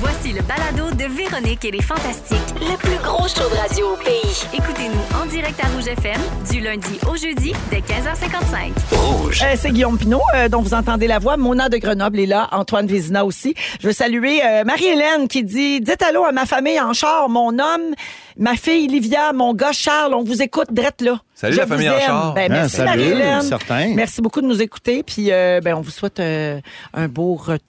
Voici le balado de Véronique et les Fantastiques, le plus gros show de radio au pays. Écoutez-nous en direct à Rouge FM du lundi au jeudi dès 15h55. Euh, c'est Guillaume Pinot, euh, dont vous entendez la voix. Mona de Grenoble est là. Antoine Vézina aussi. Je veux saluer euh, Marie-Hélène qui dit Dites allô à ma famille en char, mon homme, ma fille Livia, mon gars Charles. On vous écoute drette là. Salut, Je la famille en char. Ben, Ah, merci salut, Marie-Hélène. certain. Merci beaucoup de nous écouter. Puis euh, ben, on vous souhaite euh, un beau retour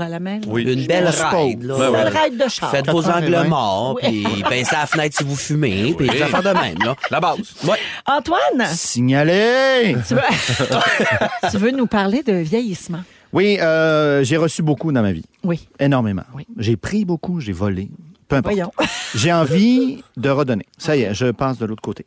à la maison. Oui. Une belle ride, là. Ouais, Belle ouais. ride de char. Faites vos 4h20. angles morts, puis pincez à la fenêtre si vous fumez, puis des affaires de même, là. La base. Ouais. Antoine, Signalé! tu veux... tu veux nous parler de vieillissement? Oui, euh, j'ai reçu beaucoup dans ma vie. Oui. Énormément. Oui. J'ai pris beaucoup, j'ai volé. Peu importe. Voyons. J'ai envie de redonner. Ça y est, je passe de l'autre côté.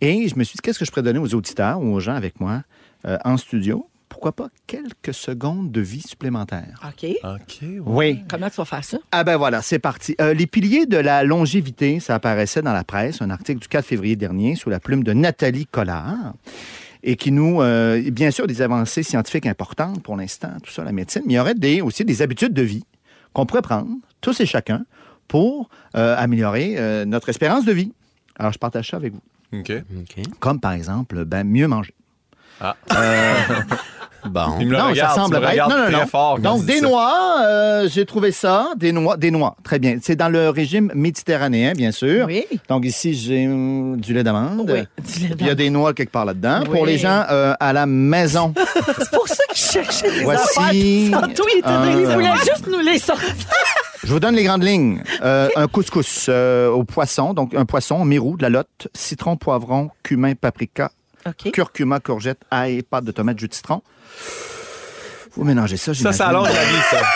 Et je me suis dit, qu'est-ce que je pourrais donner aux auditeurs ou aux gens avec moi euh, en studio? Pourquoi pas quelques secondes de vie supplémentaires? OK. OK. Oui. Comment tu vas faire ça? Ah ben voilà, c'est parti. Euh, les piliers de la longévité, ça apparaissait dans la presse, un article du 4 février dernier sous la plume de Nathalie Collard et qui nous, euh, bien sûr, des avancées scientifiques importantes pour l'instant, tout ça, la médecine, mais il y aurait des, aussi des habitudes de vie qu'on pourrait prendre, tous et chacun, pour euh, améliorer euh, notre espérance de vie. Alors, je partage ça avec vous. OK. OK. Comme par exemple, ben, mieux manger. Ah. Bon. Il me le non, regarde, ça semble tu me bête. regardes Non, non, très non. fort Donc, des ça. noix, euh, j'ai trouvé ça. Des noix, des noix. Très bien. C'est dans le régime méditerranéen, bien sûr. Oui. Donc, ici, j'ai hum, du lait d'amande. Oui, du lait Puis Il y a des noix quelque part là-dedans. Oui. Pour les gens euh, à la maison, C'est pour ça qu'il cherchait des Voici affaires. Tantôt, il juste nous les sortir. je vous donne les grandes lignes. Euh, Un couscous euh, au poisson. Donc, un poisson, mirou, de la lotte, citron, poivron, cumin, paprika, Curcuma, courgette, ail, pâte de tomate, jus de citron. Vous mélangez ça, Ça, j'imagine. ça allonge la vie, ça.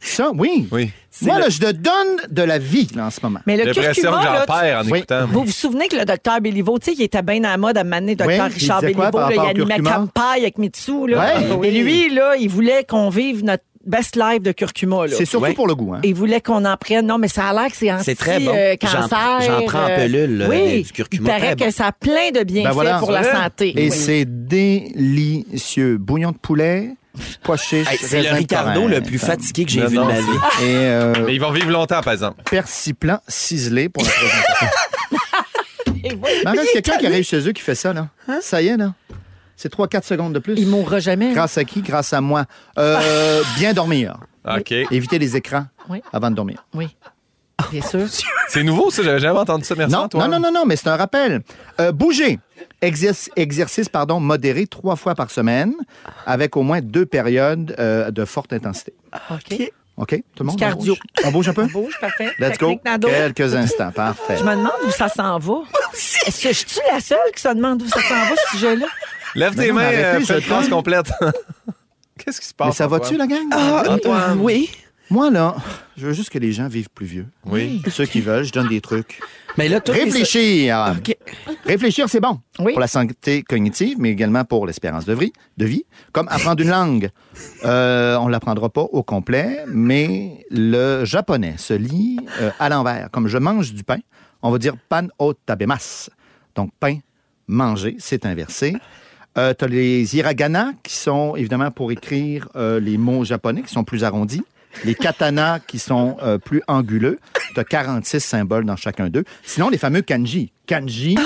Ça, oui. Oui. Moi, là, je te donne de la vie, là, en ce moment. Mais le curcuma, que là, j'en tu- perds en Oui. écoutant. vous vous souvenez que le docteur Béliveau, tu sais, il était bien à la mode à m'amener docteur Oui, Richard Béliveau, là, il animait campagne avec Mitsu, là. Ouais. Et lui, là, il voulait qu'on vive notre best life de curcuma, là. C'est surtout Ouais. pour le goût. Hein? Il voulait qu'on en prenne? Non, mais ça a l'air que c'est anti C'est très bon. euh, J'en- cancer. j'en prends en euh, pelule, là, oui, du curcuma. Il paraît Très que bon. ça a plein de bienfaits Ben voilà. pour la santé. Et Oui. c'est délicieux. Bouillon de poulet, pois chiches, Hey, c'est le de Ricardo Corinthe. le plus fatigué que j'ai Non, vu de ma vie. Et euh, Mais ils vont vivre longtemps, par exemple. persiplant ciselé pour la présentation. Et voilà. Mais arrête, quelqu'un qui arrive chez eux qui fait ça, là. Ça y est, là. C'est 3-4 secondes de plus. Il mourra jamais. Grâce à qui? Grâce à moi. Euh, bien dormir. OK. Éviter les écrans Oui. avant de dormir. Oui. Bien sûr. C'est nouveau, ça. J'avais jamais entendu ça. Merci, Non, Antoine. non, non, non, non, mais c'est un rappel. Euh, bouger. Exercice, exercice pardon, modéré trois fois par semaine avec au moins deux périodes euh, de forte intensité. OK. OK? Tout le monde? Cardio. On bouge? On bouge un peu? Bouge, parfait. Let's go. Technique Nado. Quelques instants. Parfait. Je me demande où ça s'en va. Est-ce que je suis la seule qui se demande où ça s'en va, ce sujet-là? Lève Mais tes mains, euh, je fais une complète. Qu'est-ce qui se passe? Mais ça va-tu, la gang? Antoine. Oui. Moi, là, je veux juste que les gens vivent plus vieux. Oui. Ceux qui veulent, je donne des trucs. Mais là, Réfléchir. OK. Réfléchir, c'est bon. Oui. Pour la santé cognitive, mais également pour l'espérance de vie, de vie. Comme apprendre une langue. Euh, on ne l'apprendra pas au complet, mais le japonais se lit euh, à l'envers. Comme je mange du pain, on va dire pan o tabemas. Donc, pain, manger, c'est inversé. Euh, tu as les hiragana qui sont évidemment pour écrire euh, les mots japonais qui sont plus arrondis. Les katanas qui sont euh, plus anguleux. Tu as 46 symboles dans chacun d'eux. Sinon, les fameux kanji. Kanji,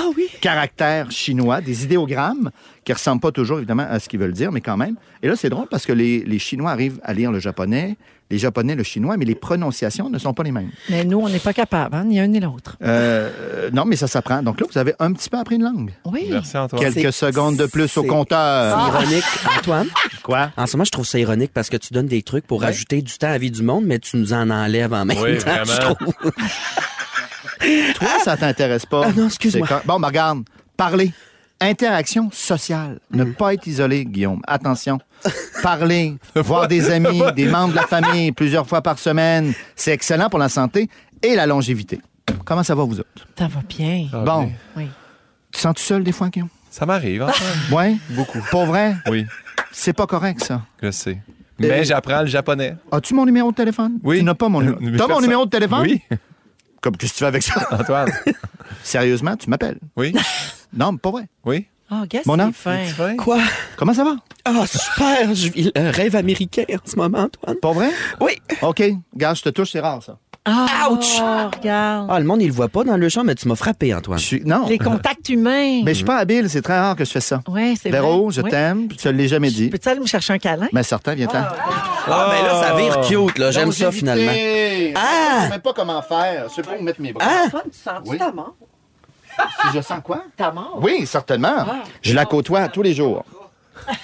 caractères chinois, des idéogrammes qui ressemblent pas toujours évidemment à ce qu'ils veulent dire, mais quand même. Et là, c'est drôle parce que les, les Chinois arrivent à lire le japonais, les Japonais le chinois, mais les prononciations ne sont pas les mêmes. Mais nous, on n'est pas capable, hein, ni un ni l'autre. Euh, euh, non, mais ça s'apprend. Donc là, vous avez un petit peu appris une langue. Oui. Merci, Antoine. Quelques C'est- secondes de plus au compteur. C'est ironique. Antoine, Quoi? en ce moment, je trouve ça ironique parce que tu donnes des trucs pour Ouais. ajouter du temps à la vie du monde, mais tu nous en enlèves en même Oui, temps, je vraiment. trouve. Toi, ça t'intéresse pas. Ah non, excuse-moi. Bon, ben, regarde. Parler. Interaction sociale. Ne pas être isolé, Guillaume. Attention. Parler, voir des amis, des membres de la famille plusieurs fois par semaine, c'est excellent pour la santé et la longévité. Comment ça va, vous autres? Ça va bien. Bon. bien. Oui. Tu sens tout seul des fois, Guillaume? Ça m'arrive, Antoine. Oui? Beaucoup. Pour vrai? Oui, C'est pas correct, ça. je sais. Mais j'apprends le japonais. As-tu mon numéro de téléphone? Oui. Tu n'as pas mon numéro. Mais T'as mon personne- numéro de téléphone? Oui, Comme qu'est-ce que tu fais avec ça? Antoine. Sérieusement, tu m'appelles. Oui, Non, mais pas vrai. oui. Oh, gars, Mona? c'est fin? Fin. Quoi? Comment ça va? Ah, super! Je vis le rêve américain en ce moment, Antoine. Pas vrai? Oui. OK. Gars, je te touche, c'est rare, ça. Ah, Ouch! regarde. Ah, le monde, il le voit pas dans le champ, mais tu m'as frappé, Antoine. Je suis... Non. Les contacts humains. Mais je suis pas habile, c'est très rare que je fais ça. Oui, c'est vrai. Véro, je Oui. t'aime, je te l'ai jamais dit. Peux-tu aller me chercher un câlin? Mais certain, viens-ten. Ah, ben là, ça vire cute, là. J'aime ça, finalement. Ah! Je sais même pas comment faire. Je sais pas où mettre mes bras. Ah! Antoine, tu sens Oui. ta mort? Si je sens quoi? Ta mort? Oui, certainement. Ah. Je la côtoie tous les jours.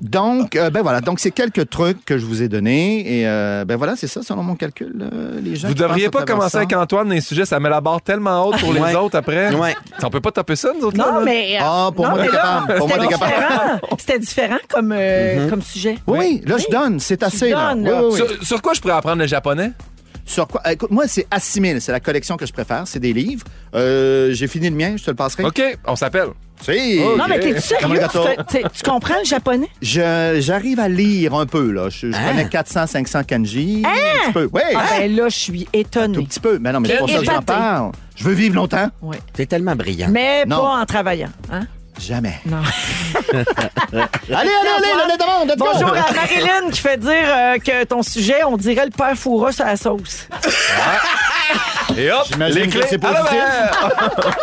Donc, euh, ben voilà. Donc, c'est quelques trucs que je vous ai donnés. Et euh, ben voilà, c'est ça, selon mon calcul, euh, les gens. Vous devriez pas commencer ça. avec Antoine dans les sujets, ça met la barre tellement haute pour les Ouais. autres après. Ouais. On peut pas taper ça, nous autres, là, Non, là? mais. euh, Ah, pour non, moi, mais t'es capable. Pour moi, c'était t'es capable. différent. C'était différent comme, euh, comme sujet. Oui, là, je donne. C'est assez. là. donnes, Oui, là. oui, oui. Sur, sur quoi je pourrais apprendre le japonais? Sur quoi? Écoute, moi, c'est Assimile. C'est la collection que je préfère. C'est des livres. Euh, J'ai fini le mien. Je te le passerai. OK, on s'appelle. Si. Non, mais t'es sérieux? Tu, tu- tu comprends le japonais? Je- J'arrive à lire un peu, là. Je, je Hein? connais 400, 500 kanji. Un petit peu. Oui. Ah, ben là, je suis Tout étonnée. petit peu. Mais non, mais c'est pour ça que j'en parle. Je veux vivre longtemps. Ouais. T'es tellement brillant. Mais Non. pas en travaillant. Hein? Jamais. Non. Allez, allez, allez, le demande. let's go. Bonjour à Marilyn qui fait dire euh, que ton sujet, on dirait le père Foura sur la sauce. Et hop, J'imagine les que clés c'est positif. l'envers.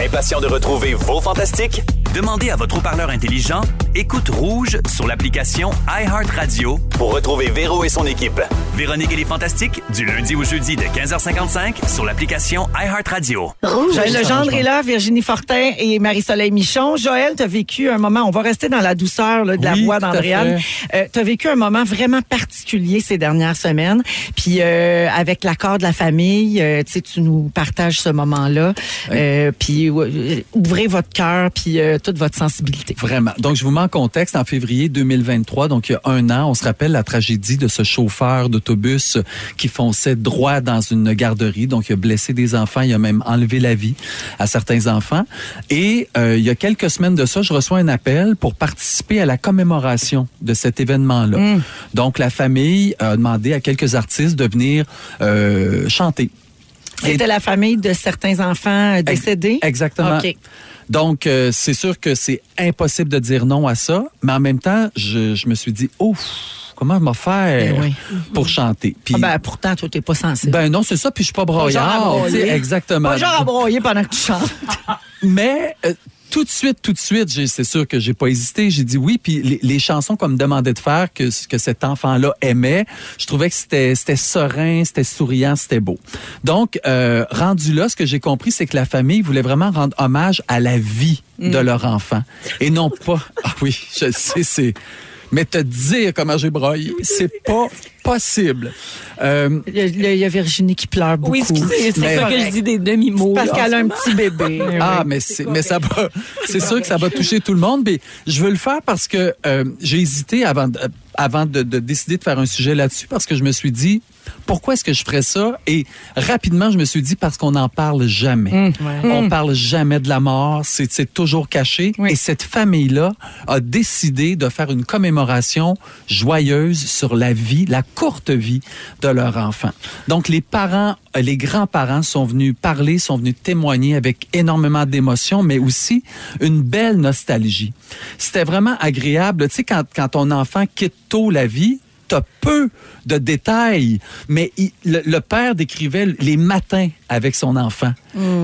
Impatient de retrouver vos fantastiques? Demandez à votre haut-parleur intelligent Écoute Rouge sur l'application iHeartRadio pour retrouver Véro et son équipe. Véronique et les Fantastiques, du lundi au jeudi de 15h55 sur l'application iHeartRadio. Joël Legendre est là, Virginie Fortin et Marie-Soleil Michon. Joël, tu as vécu un moment, on va rester dans la douceur là, de la Oui, voix d'Andréane. Euh, tu as vécu un moment vraiment particulier ces dernières semaines. Puis euh, avec l'accord de la famille, euh, tu sais, tu nous partages ce moment-là. Euh, puis ouvrez votre cœur, puis euh, toute votre sensibilité. Vraiment. Donc, je vous mets en contexte. En février 2023, donc il y a un an, on se rappelle la tragédie de ce chauffeur d'autobus qui fonçait droit dans une garderie. Donc, il a blessé des enfants. Il a même enlevé la vie à certains enfants. Et euh, il y a quelques semaines de ça, je reçois un appel pour participer à la commémoration de cet événement-là. Donc, la famille a demandé à quelques artistes de venir euh, chanter. C'était la famille de certains enfants euh, décédés? Exactement. Donc, euh, c'est sûr que c'est impossible de dire non à ça, mais en même temps, je, je me suis dit, ouf, comment je vais faire Ben oui. pour chanter? Puis, Ah ben, pourtant, toi, t'es pas sensible. ben non, c'est ça, puis je suis pas Pas genre à broyard. broyer. tu sais, Exactement. Pas genre à broyer pendant que tu chantes. Mais euh, tout de suite, tout de suite, c'est sûr que j'ai pas hésité. J'ai dit oui. Puis les, les chansons qu'on me demandait de faire, que, que cet enfant-là aimait, je trouvais que c'était c'était serein, c'était souriant, c'était beau. Donc, euh, rendu là, ce que j'ai compris, c'est que la famille voulait vraiment rendre hommage à la vie de leur enfant. Et non pas... Ah oui, je sais, c'est... Mais te dire comment j'ai broyé, c'est pas possible. Euh, Il y, a, il y a Virginie qui pleure beaucoup. Oui, excusez, c'est ça que je dis des demi-mots. Parce qu'elle a un petit bébé. Ah, mais c'est, mais ça va, c'est sûr que ça va toucher tout le monde. Mais je veux le faire parce que euh, j'ai hésité avant, de- euh, avant de, de décider de faire un sujet là-dessus parce que je me suis dit pourquoi est-ce que je ferais ça? Et rapidement, je me suis dit parce qu'on n'en parle jamais. On parle jamais de la mort. C'est, toujours caché. Oui. Et cette famille-là a décidé de faire une commémoration joyeuse sur la vie, la courte vie de leur enfant. Donc, les parents, euh, les grands-parents sont venus parler, sont venus témoigner avec énormément d'émotion, mais aussi une belle nostalgie. C'était vraiment agréable. Tu sais, quand, quand ton enfant quitte tôt la vie, peu de détails, mais le père décrivait les matins avec son enfant.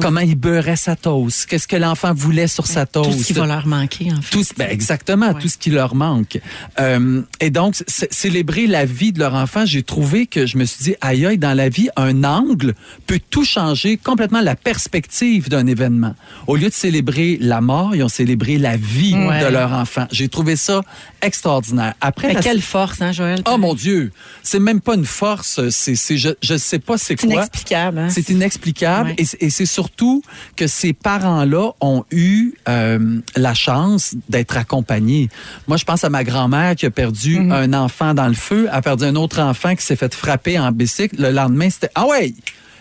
Comment il beurrait sa toast, qu'est-ce que l'enfant voulait sur sa toast. Tout ce qui va leur manquer, en fait. Tout, ben exactement, Ouais. tout ce qui leur manque. Euh, et donc, célébrer la vie de leur enfant, j'ai trouvé que je me suis dit, aïe, aïe, dans la vie, un angle peut tout changer, complètement la perspective d'un événement. Au lieu de célébrer la mort, ils ont célébré la vie Ouais. de leur enfant. J'ai trouvé ça extraordinaire. Après, Mais la- quelle force, hein, Joël? Oh mon Dieu, c'est même pas une force, c'est, c'est, je, je sais pas c'est C'est quoi. inexplicable. Hein? C'est inexplicable Ouais. et, c'est- surtout que ces parents-là ont eu euh, la chance d'être accompagnés. Moi, je pense à ma grand-mère qui a perdu Mhm. un enfant dans le feu, a perdu un autre enfant qui s'est fait frapper en bicycle. Le lendemain, c'était ah ouais,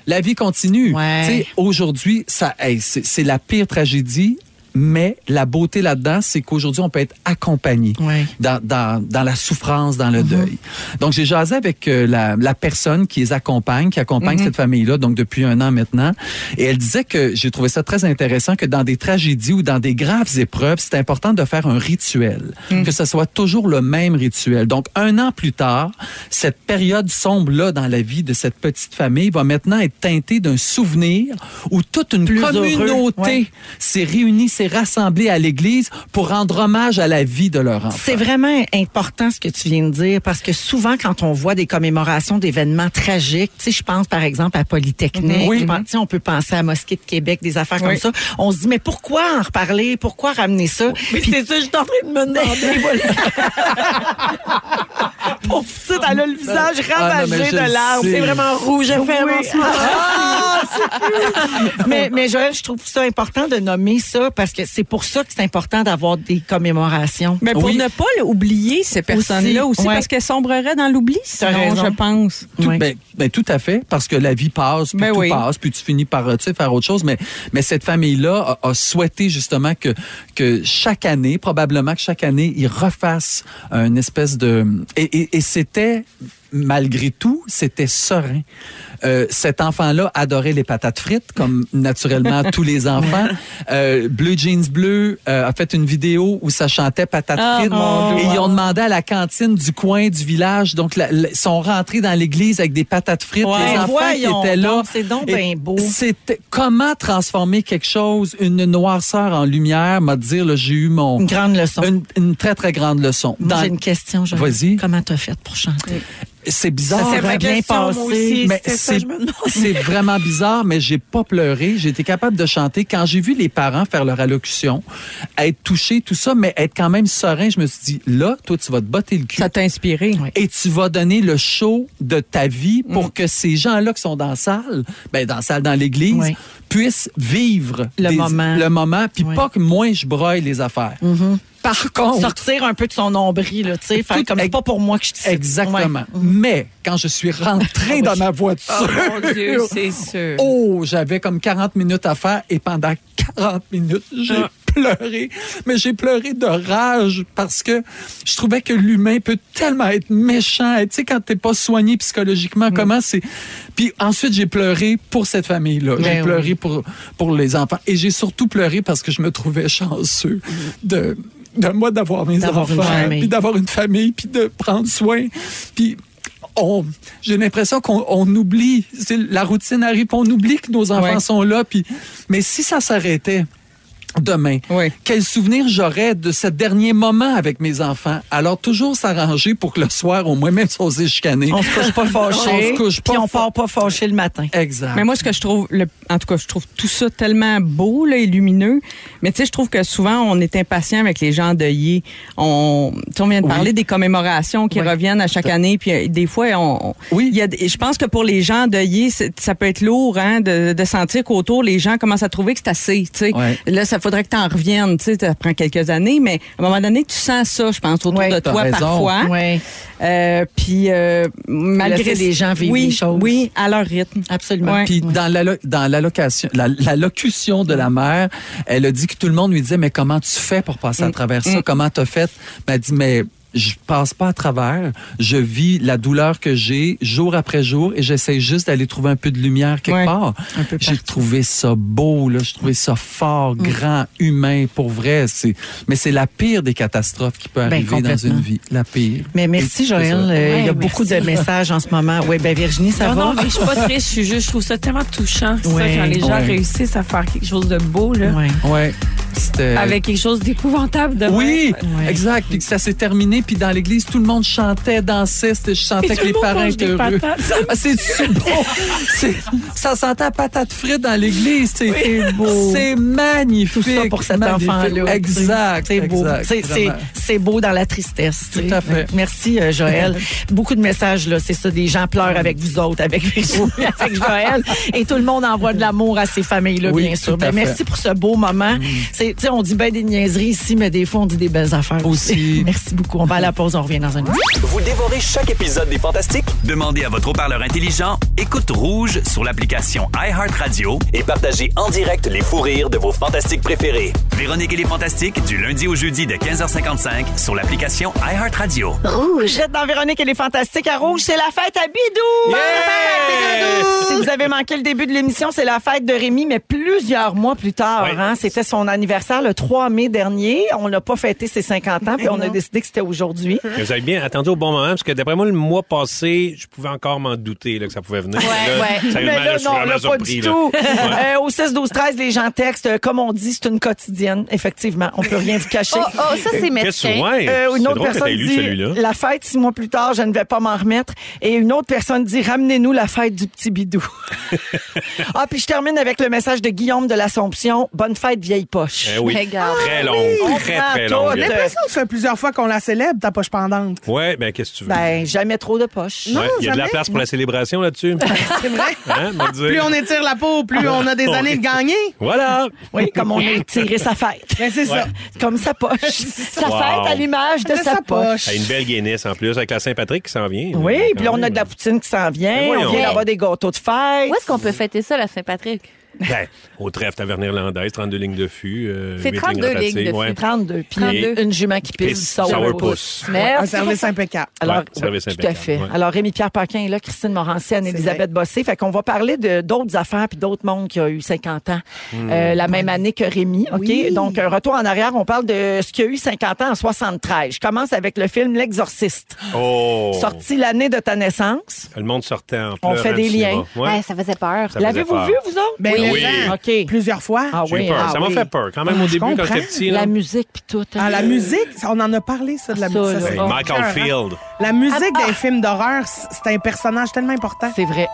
la vie continue. Ouais. Aujourd'hui, ça, hey, c'est la pire tragédie. Mais la beauté là-dedans, c'est qu'aujourd'hui, on peut être accompagné dans, dans, dans la souffrance, dans le deuil. Donc, j'ai jasé avec euh, la, la personne qui les accompagne, qui accompagne cette famille-là, donc depuis un an maintenant. Et elle disait que j'ai trouvé ça très intéressant que dans des tragédies ou dans des graves épreuves, c'est important de faire un rituel, que ce soit toujours le même rituel. Donc, un an plus tard, cette période sombre-là dans la vie de cette petite famille va maintenant être teintée d'un souvenir où toute une Plus communauté heureux, ouais. s'est réunie, s'est rassemblée à l'église pour rendre hommage à la vie de leur enfant. C'est vraiment important ce que tu viens de dire parce que souvent quand on voit des commémorations d'événements tragiques, tu sais, je pense par exemple à Polytechnique, Oui. je pense- tu sais, on peut penser à Mosquée de Québec, des affaires comme Oui. ça. On se dit mais pourquoi en reparler, pourquoi ramener ça? Puis c'est ça, je suis en train de me demander. Pauvre petite, elle a le visage Ah, ravagé de larmes. C'est vraiment rouge Oui. en ce moment. Ah, mais, mais Joël, je trouve ça important de nommer ça parce que c'est pour ça que c'est important d'avoir des commémorations. Mais pour Oui. ne pas oublier ces personnes-là aussi, ouais. parce qu'elles sombreraient dans l'oubli, sinon, je pense. Tout, ben, ben, tout à fait, parce que la vie passe, puis Ben tout oui. passe, puis tu finis par euh, tu sais, faire autre chose. Mais, mais cette famille-là a, a souhaité justement que, que chaque année, probablement que chaque année, ils refassent une espèce de... Et, et, et c'était, malgré tout, c'était serein. Euh, cet enfant-là adorait les patates frites, comme naturellement tous les enfants. Euh, Bleu Jeans Bleu euh, a fait une vidéo où ça chantait patates Ah, frites. mon et Dieu. ils ont demandé à la cantine du coin du village. Donc, ils sont rentrés dans l'église avec des patates frites. Ouais, les enfants voyons qui étaient là. c'est donc bien beau. C'était comment transformer quelque chose, une noirceur en lumière, m'a dire, là, j'ai eu mon Une grande leçon. une, une très très grande leçon. Moi, Dans- j'ai une question. Vas-y. Comment t'as fait pour chanter? C'est bizarre. Ça s'est hein? bien passé. Mais c'est vraiment bizarre, mais j'ai pas pleuré. J'ai été capable de chanter. Quand j'ai vu les parents faire leur allocution, être touchés, tout ça, mais être quand même serein, je me suis dit, là, toi, tu vas te botter le cul. Ça t'a inspiré. et tu vas donner le show de ta vie Mm. pour que ces gens-là qui sont dans la salle, ben dans la salle, dans l'église, Oui. puissent vivre Le moment. le moment, puis Oui. Mm. pas que moi je broye les affaires. Par contre, Sortir un peu de son nombril, là, tu sais, faire Tout- comme c'est pas pour moi que je te exactement. Ouais. Mais quand je suis rentrée dans ma voiture, mon Dieu, c'est sûr. Oh, j'avais comme 40 minutes à faire et pendant 40 minutes, j'ai Ah. pleuré. Mais j'ai pleuré de rage parce que je trouvais que l'humain peut tellement être méchant. Tu sais, quand t'es pas soigné psychologiquement, Mm. comment c'est... Puis ensuite, j'ai pleuré pour cette famille-là. J'ai Ben oui. pleuré pour, pour les enfants. Et j'ai surtout pleuré parce que je me trouvais chanceux de... De moi d'avoir mes enfants, puis d'avoir une famille, puis de prendre soin, puis on, j'ai l'impression qu'on on oublie, c'est la routine arrive, on oublie que nos enfants Ouais. sont là. Puis, mais si ça s'arrêtait demain, Oui. quel souvenir j'aurais de ce dernier moment avec mes enfants? Alors toujours s'arranger pour que le soir, au moins, même si on s'est chicané. On se couche pas fâché. On se couche pas Puis on part pas fâché le matin. Exact. Mais moi, ce que je trouve, le- en tout cas, je trouve tout ça tellement beau là, et lumineux. Mais tu sais, je trouve que souvent, on est impatient avec les gens endeuillés. On, on vient de Oui. parler des commémorations qui Oui. reviennent à chaque année. Puis euh, des fois, on, Oui. y a, je pense que pour les gens endeuillés, c'est- ça peut être lourd hein, de, de sentir qu'autour, les gens commencent à trouver que c'est assez. tu sais. Là, ça faudrait que tu en reviennes. Tu sais, ça prend quelques années, mais à un moment donné, tu sens ça, je pense, autour Ouais, de toi raison. parfois. Oui, Euh, puis euh, malgré Laisser les gens vivre oui, les choses. Oui, à leur rythme. absolument. Ouais. Puis dans la dans l'allocation, la, la locution de la mère, elle a dit que tout le monde lui disait mais comment tu fais pour passer à travers ça? Comment t'as fait Elle a dit mais je passe pas à travers, je vis la douleur que j'ai jour après jour et j'essaie juste d'aller trouver un peu de lumière quelque Ouais. part. J'ai trouvé ça beau là, j'ai trouvé ça fort, grand, humain pour vrai, c'est mais c'est la pire des catastrophes qui peut Ben, arriver dans une vie, la pire. Mais merci, Joël. Euh, il y a beaucoup de messages en ce moment. Oui, ben Virginie, ça non, va? non, mais je suis pas triste, je suis juste, je trouve ça tellement touchant, ça, Ouais. quand les gens Ouais. réussissent à faire quelque chose de beau, là, Ouais. C'était avec quelque chose d'épouvantable de Oui, Ouais. exact. Puis que ça s'est terminé, puis dans l'église, tout le monde chantait, dansait. C'était- Je sentais que les parents étaient des heureux. patates. Ah, c'est beau. C'est- ça sentait à patate frite dans l'église. C'est C'est beau. C'est magnifique. Tout ça pour cet magnifique. enfant-là. Exact. C'est beau. exact, C'est- C'est vraiment. c'est beau dans la tristesse. Tout à fait. Merci, euh, Joël. Beaucoup de messages, là. C'est ça. Des gens pleurent avec vous autres, avec Joël. Et tout le monde envoie de l'amour à ces familles-là, Oui, bien sûr. tout à Ben, fait. merci pour ce beau moment. C'est c'est, tu sais, on dit ben des niaiseries ici, mais des fois, on dit des belles affaires Aussi. Merci beaucoup. On va à la pause, on revient dans un instant. Vous dévorez chaque épisode des Fantastiques? Demandez à votre haut-parleur intelligent Écoute Rouge sur l'application iHeartRadio et partagez en direct les fous rires de vos Fantastiques préférés. Véronique et les Fantastiques, du lundi au jeudi de 15h55 sur l'application iHeartRadio. Vous êtes dans Véronique et les Fantastiques à Rouge. C'est la fête à Bidou! Bonne fête à Bidou! Si vous avez manqué le début de l'émission, c'est la fête de Rémi, mais plusieurs mois plus tard. Oui. hein. C'était son anniversaire le 3 mai dernier. On n'a pas fêté ses 50 ans, puis on a décidé que c'était aujourd'hui. Mais Vous avez bien attendu au bon moment, parce que d'après moi, le mois passé, je pouvais encore m'en douter là, que ça pouvait venir. Ouais, Là, ouais. Mais là, non, là, pas surpris, du tout. Ouais. Euh, au 6, 12, 13, les gens textent. euh, Comme on dit, c'est une quotidienne. Effectivement, on peut rien vous cacher. Oh, oh, ça, c'est ouais, Euh, une autre drôle personne lu dit celui-là. la fête six mois plus tard, je ne vais pas m'en remettre. Et une autre personne dit ramenez-nous la fête du petit bidou. ah puis je termine avec le message de Guillaume de l'Assomption. Bonne fête vieille poche. Eh oui, Regarde. très longue, On très très longue. J'ai l'impression que ça fait plusieurs fois qu'on la célèbre, ta poche pendante. Ouais, ben qu'est-ce que tu veux? Ben jamais trop de poche. Ouais, il y a de la place pour la célébration là-dessus. C'est vrai. Hein. Plus on étire la peau, plus on a des années de gagner. Voilà. Oui, comme on a tiré sa fête. Ben, c'est ça. Comme sa poche. sa Wow. fête à l'image de De sa, sa poche. poche. Ah, une belle Guinness en plus avec la Saint-Patrick qui s'en vient. Oui, puis là, on a de la poutine qui s'en vient. On vient d'avoir des gâteaux de fête. Où est-ce qu'on peut fêter ça, la Saint-Patrick? Ben, au trèfle taverne irlandaise, 32 lignes de fût. euh, C'est huit 32 ratatives, lignes de fût. ouais. 32. Puis 32. une jument qui pisse sourpuss. sourpuss. Un Merci. service impeccable. Alors, Ouais, service tout à fait. ouais. Alors, Rémi-Pierre Paquin est là, Christine Morancy, Anne-Élisabeth Bossé. Fait qu'on va parler de d'autres affaires puis d'autres mondes qui ont eu 50 ans Hmm. euh, la même année que Rémi. OK? Oui. Donc, un retour en arrière, on parle de ce qui a eu 50 ans en 73. Je commence avec le film L'Exorciste. Oh! Sorti l'année de ta naissance. Le monde sortait en On fait des liens. Ouais. Ouais, ça faisait peur. L'avez-vous vu, vous autres? Ben, Oui. Mais, OK. Plusieurs fois. Ah oui, peur. ah ça m'a oui. fait peur. Quand même, Ah, au je début, quand comprends. j'étais petit. là. La musique puis tout. hein. Ah, la musique, on en a parlé, ça, de la Ça, musique. Oh. Michael écœurant. Field. La musique Ah, d'un film d'horreur, c'est un personnage tellement important. C'est vrai.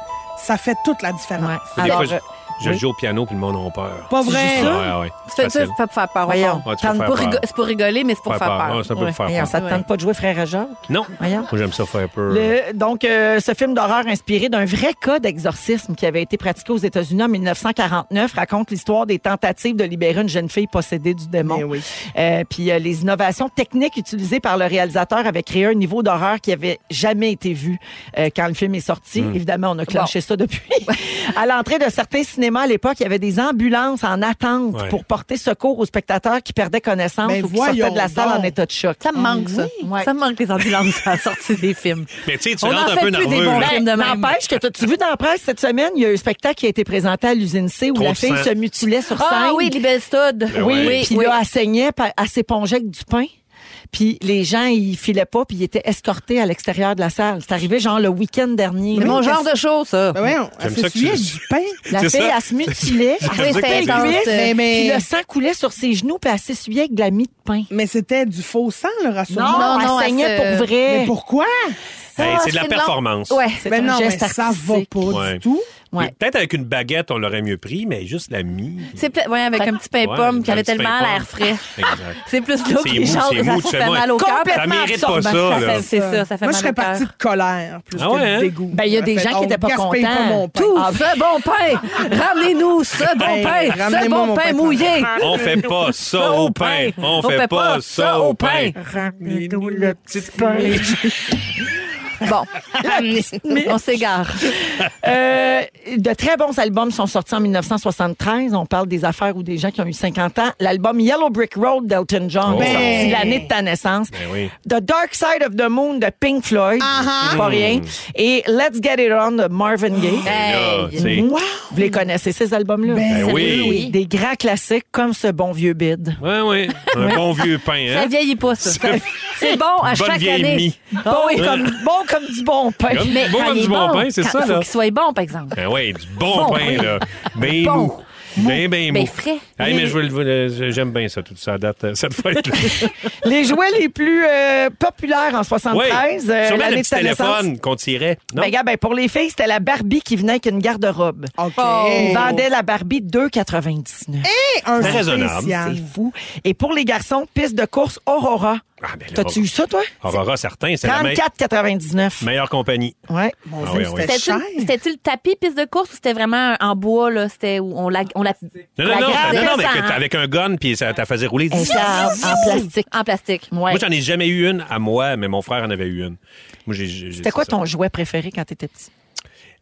Ça fait toute la différence. Ouais. Alors, euh, je, oui. joue au piano puis le monde a peur. Pas vrai? ça? Ouais, ouais. Ça, c'est pas pour faire peur. Voyons. Pour C'est pour rigoler, mais c'est pour Faire faire peur. peur. Ouais, c'est un peu pour faire Voyons, peur. ça te tente pas de jouer Frère Jacques? Non. Voyons. Moi, j'aime ça faire peur. Le- donc, euh, ce film d'horreur inspiré d'un vrai cas d'exorcisme qui avait été pratiqué aux États-Unis en 1949 raconte l'histoire des tentatives de libérer une jeune fille possédée du démon. Mais oui. Euh, puis euh, les innovations techniques utilisées par le réalisateur avaient créé un niveau d'horreur qui avait jamais été vu euh, quand le film est sorti. Hmm. Évidemment, on a clenché ça depuis. à l'entrée de certains cinémas à l'époque, il y avait des ambulances en attente Ouais. pour porter secours aux spectateurs qui perdaient connaissance Ben ou qui sortaient de la salle donc. en état de choc. Ça me manque, ça. Ouais. Ça me manque les ambulances à la sortie des films. Mais tu sais, tu On rentres en un fait peu plus des nerveux. bons là. films. de même. N'empêche que t'as-tu vu dans la presse cette semaine, il y a eu un spectacle qui a été présenté à l'usine C où Trop la fille sang. se mutilait sur scène. Ah oui, Libelle Stud. Ben Oui, ouais. puis oui. là, elle saignait, elle s'épongeait avec du pain. Puis les gens, ils filaient pas, puis ils étaient escortés à l'extérieur de la salle. C'est arrivé genre le week-end dernier. C'est mon genre de show, ça. Ben voyons, elle du pain. La C'est fille, ça. elle se mutilait. Ah intense. Cuisse, Mais- mais- Puis le sang coulait sur ses genoux, puis elle s'essuyait avec de la mie de pain. Mais c'était du faux sang, le rassure Non, non, elle elle saignait se- pour vrai. Mais pourquoi? Hey, Ah, c'est de la c'est performance. Ouais. C'est Ben un non, mais geste ça va pas Ouais. du tout. Ouais. Peut-être avec une baguette, on l'aurait mieux pris, mais juste la mie. C'est peut-être, ouais, avec un petit pain Ouais, pomme qui avait tellement l'air frais. Exact. C'est plus là C'est que les mou, gens, c'est ça mou, fait mal au cœur. Complètement Ça mérite pas ça, Ça C'est ça, ça fait Moi, mal je serais au cœur. partie de colère plus Ah que ouais, hein? de dégoût. Ben, il y a des gens fait, qui on étaient pas contents. pas mon pain. Tout ce bon pain! Ramenez-nous ce bon Hey, pain! Ce bon pain mouillé! On fait pas ça au pain. On fait pas ça au pain. Ramenez-nous le petit pain. Bon, on s'égare. Euh, de très bons albums sont sortis en 1973. On parle des affaires ou des gens qui ont eu 50 ans. L'album Yellow Brick Road d'Elton John, Oh. est sorti Ben. l'année de ta naissance. Ben oui. The Dark Side of the Moon de Pink Floyd, c'est pas rien. Et Let's Get It On de Marvin Gaye. Tu sais. Vous les connaissez, ces albums-là? Ben oui. Des grands classiques comme ce bon vieux bid. Ouais, ouais. Un bon vieux pain, Ça hein? vieillit pas, ça. C'est- bon à Bonne chaque année. oui, Bon, comme, bon comme du bon pain. Comme- Mais Bon quand comme il est du bon bon, pain, c'est ça, faut là. qu'il soit bon, par exemple. Ben oui, du bon, Bon pain, pain. là. Bien Bon. mou. Bien, bien Ben mou. frais. Hey, mais je veux le- le- j'aime bien ça, tout ça, date, euh, cette fête-là. Les jouets les plus euh, populaires en 73. Oui, euh, sûrement l'année le petit téléphone qu'on tirait. Non? Ben, gars, ben, pour les filles, c'était la Barbie qui venait avec une garde-robe. OK. Ils vendaient la Barbie 2,99. un Très raisonnable. spécial. C'est fou. Et pour les garçons, piste de course Aurora. Ah, ben là, T'as-tu eu ça, toi? Aurora, certain, c'est la me- 34,99. meilleure compagnie. Ouais. Ah oui, oui. C'était C'était-tu le tapis piste de course ou c'était vraiment en bois, là? C'était où? On la. On la Non, non, la non? Non, non, mais ça, que hein. t'as- avec un gun, puis ça t'a faisait rouler. Elle était en, en plastique. En plastique. Ouais. Moi, j'en ai jamais eu une à moi, mais mon frère en avait eu une. Moi, j'ai- j'ai- C'était quoi c'est ça. ton jouet préféré quand t'étais petit?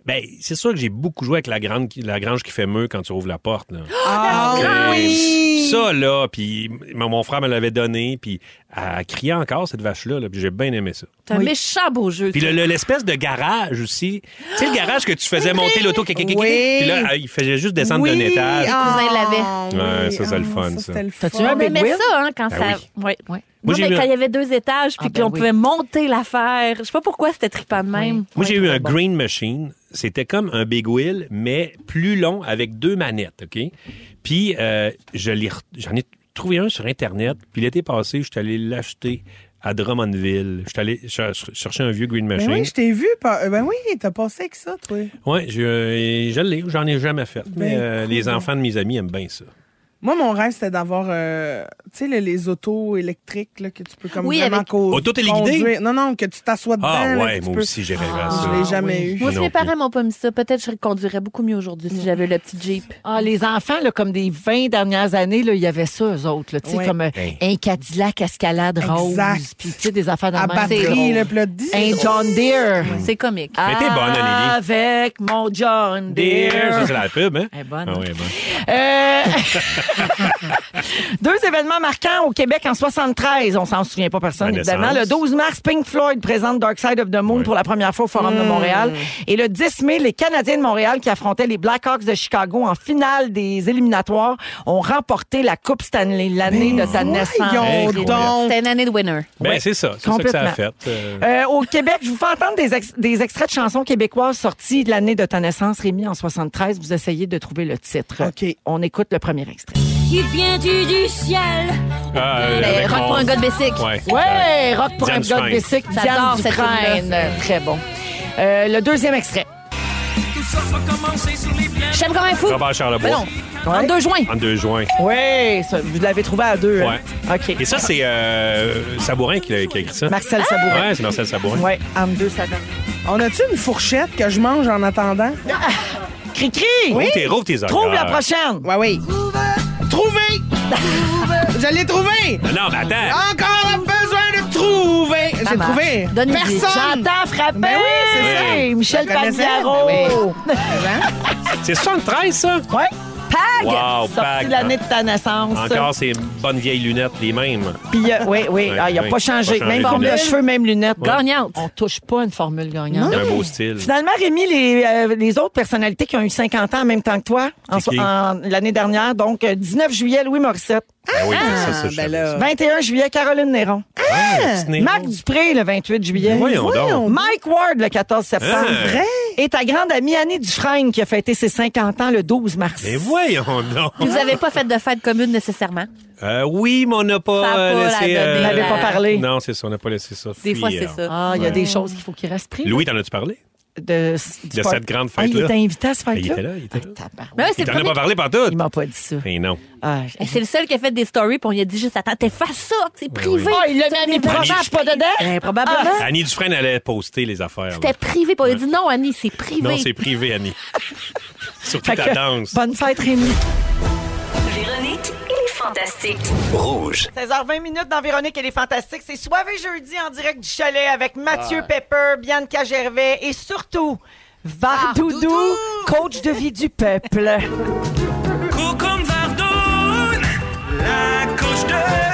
Ben, c'est sûr que j'ai beaucoup joué avec la, grande, la grange qui fait meux quand tu ouvres la porte. Là. Ah Et oui! Ça, là, puis mon frère me l'avait donné, puis elle criait encore, cette vache-là, là, puis j'ai bien aimé ça. C'est un méchant beau jeu. Puis toi. le- le- l'espèce de garage aussi. Tu sais, le garage que tu faisais monter l'auto, Oui. puis là, il faisait juste descendre d'un Oui, étage. ah, cousins l'avaient. Ouais, ça, c'est le ah, fun, ça. T'as-tu Wheel? ça, hein, quand Ben ça. oui. Ouais. Moi, Non, j'ai mais eu quand un- il y avait deux étages, Ah, puis ben qu'on oui. pouvait monter l'affaire. Je sais pas pourquoi c'était trippant de même. Moi, j'ai eu un bon. green machine. C'était comme un big wheel, mais plus long avec deux manettes, OK? Puis, euh, je l'ai re- j'en ai trouvé un sur Internet. Puis l'été passé, je suis allé l'acheter à Drummondville. Je suis allé cher- chercher un vieux green Ben machine. oui, je t'ai vu. par- euh, Ben oui, t'as passé avec ça, toi. Je, euh, je l'ai. J'en ai jamais fait. Mais Ben, euh, cool. les enfants de mes amis aiment bien ça. Moi, mon rêve, c'était d'avoir, euh, tu sais, le- les autos électriques là, que tu peux comme Oui, vraiment avec- co- conduire. Non, non, que tu t'assois dedans. Ah là, ouais, que tu moi peux- aussi, j'ai rêvé à Ah, ça. Je l'ai jamais eu. Moi, si mes parents m'ont pas mis ça, peut-être que je conduirais beaucoup mieux aujourd'hui si j'avais le petit Jeep. Ah, les enfants, là, comme des 20 dernières années, là, il y avait ça, eux autres. là, tu sais, Ouais. comme euh, Hey. un Cadillac Escalade rose. Exact. Puis, tu sais, des affaires de À batterie, le plat de Un John Deere. C'est comique. Mais t'es bonne. Avec mon John Dear, ça, Deere. c'est la pub, hein? Elle est bonne. Ah ouais, bonne. Euh, Deux événements marquants au Québec en 73. On s'en souvient pas personne, évidemment. Le 12 mars, Pink Floyd présente Dark Side of the Moon pour la première fois au Forum de Montréal. Et le 10 mai, les Canadiens de Montréal qui affrontaient les Blackhawks de Chicago en finale des éliminatoires ont remporté la Coupe Stanley l'année de ta naissance. C'était une année de winner. Ben, c'est ça. C'est ça que ça a fait. Complètement. Euh, Euh, au Québec, je vous fais entendre des, ex- des extraits de chansons québécoises sorties de l'année de ta naissance, Rémi, en 73. Vous essayez de trouver le titre. OK. On écoute le premier extrait. Il vient du, ciel. ah, euh, rock pour un gars de Bessic. Ouais. Ouais, rock pour Diane un gars de bicycle, J'adore Diane cette Dufresne. Très bon. Euh, le deuxième extrait. Je t'aime comme un fou. Robert Charlebois. Non. En 2 juin. En 2 juin. Oui, vous l'avez trouvé à deux. hein? OK. Et ça, c'est euh, Sabourin qui a, qui a écrit ça. Marcel Sabourin. Ouais, c'est Marcel Sabourin. Oui, en deux, ça donne. On a-tu une fourchette que je mange en attendant? Cri-cri! Rouvre tes, rouvre tes Trouve la prochaine. Ouais, oui. Trouvé! je l'ai trouvé! Non, non, mais attends. Encore besoin de trouver! J'ai trouvé! Donne. Personne! J'entends frapper. Ben oui, c'est ça. Michel Je connaissais, Pagliaro. ben C'est 73, ça? Ouais. Pag! Wow, Sorti Pag. de l'année de ta naissance. Encore ces bonnes vieilles lunettes, les mêmes. Puis, euh, oui, oui, Ouais, ah, il n'a pas changé. Pas changé Même formule de cheveux, même lunettes. Gagnante. On touche pas une formule gagnante. Un beau style. Finalement, Rémi, les, euh, les autres personnalités qui ont eu 50 ans en même temps que toi, en, en- l'année dernière, donc euh, 19 juillet, Louis Morissette. Ah oui, ça, ça, ben là. 21 juillet, Caroline Néron. Ah. Marc Dupré, le 28 juillet. Voyons donc. Mike Ward, le 14 septembre. Ah. Vrai? Et ta grande amie Annie Dufresne, qui a fêté ses 50 ans le 12 mars. Mais voyons donc. Vous avez pas fait de fête commune nécessairement? Euh, oui, mais on n'a pas, Ça a euh, pas laissé... la Vous n'avez la- pas parlé? Non, c'est ça, on n'a pas laissé ça Des fois, c'est ça. Ah, il y a des choses qu'il faut qu'il reste pris. Louis, t'en as-tu parlé? De, De cette grande Ah, il fête-là? était invité à ce Ben, fête-là? il était là, il était là. Ah. Mais ouais, Il t'en a pas parlé partout. Il m'a pas dit ça. Mais non. Ah, C'est le seul qui a fait des stories, puis on lui a dit juste Attends, t'es face ça, c'est privé. Ah, il l'a mis à mes pas dedans? Ben, probablement. Annie Dufresne allait poster les affaires. C'était privé, puis on lui a dit Non, Annie, c'est privé. Non, c'est privé, Annie. Surtout ta danse. Bonne fête, Rémi. Véronique Fantastiques. Rouge. 16h20 minutes dans Véronique et les Fantastiques. C'est Soivé jeudi en direct du chalet avec Mathieu Pepper, Bianca Gervais et surtout Vardoudou, coach de vie du peuple. Coucou Vardoun, la couche de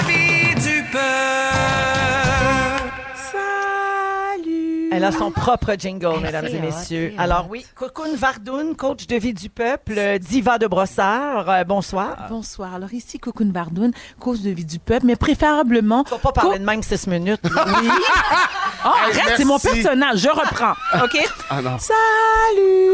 Elle a son propre jingle, mesdames c'est et messieurs. hot. Alors oui, Cocoon Vardoun, coach de vie du peuple, euh, diva de brossard. Euh, bonsoir. Bonsoir. Alors ici, Cocoon Bardoun, cause de vie du peuple, mais préférablement... Tu vas pas parler de même six minutes. Oui. Oh, arrête, c'est mon personnage. Je reprends. OK? Ah non. Salut!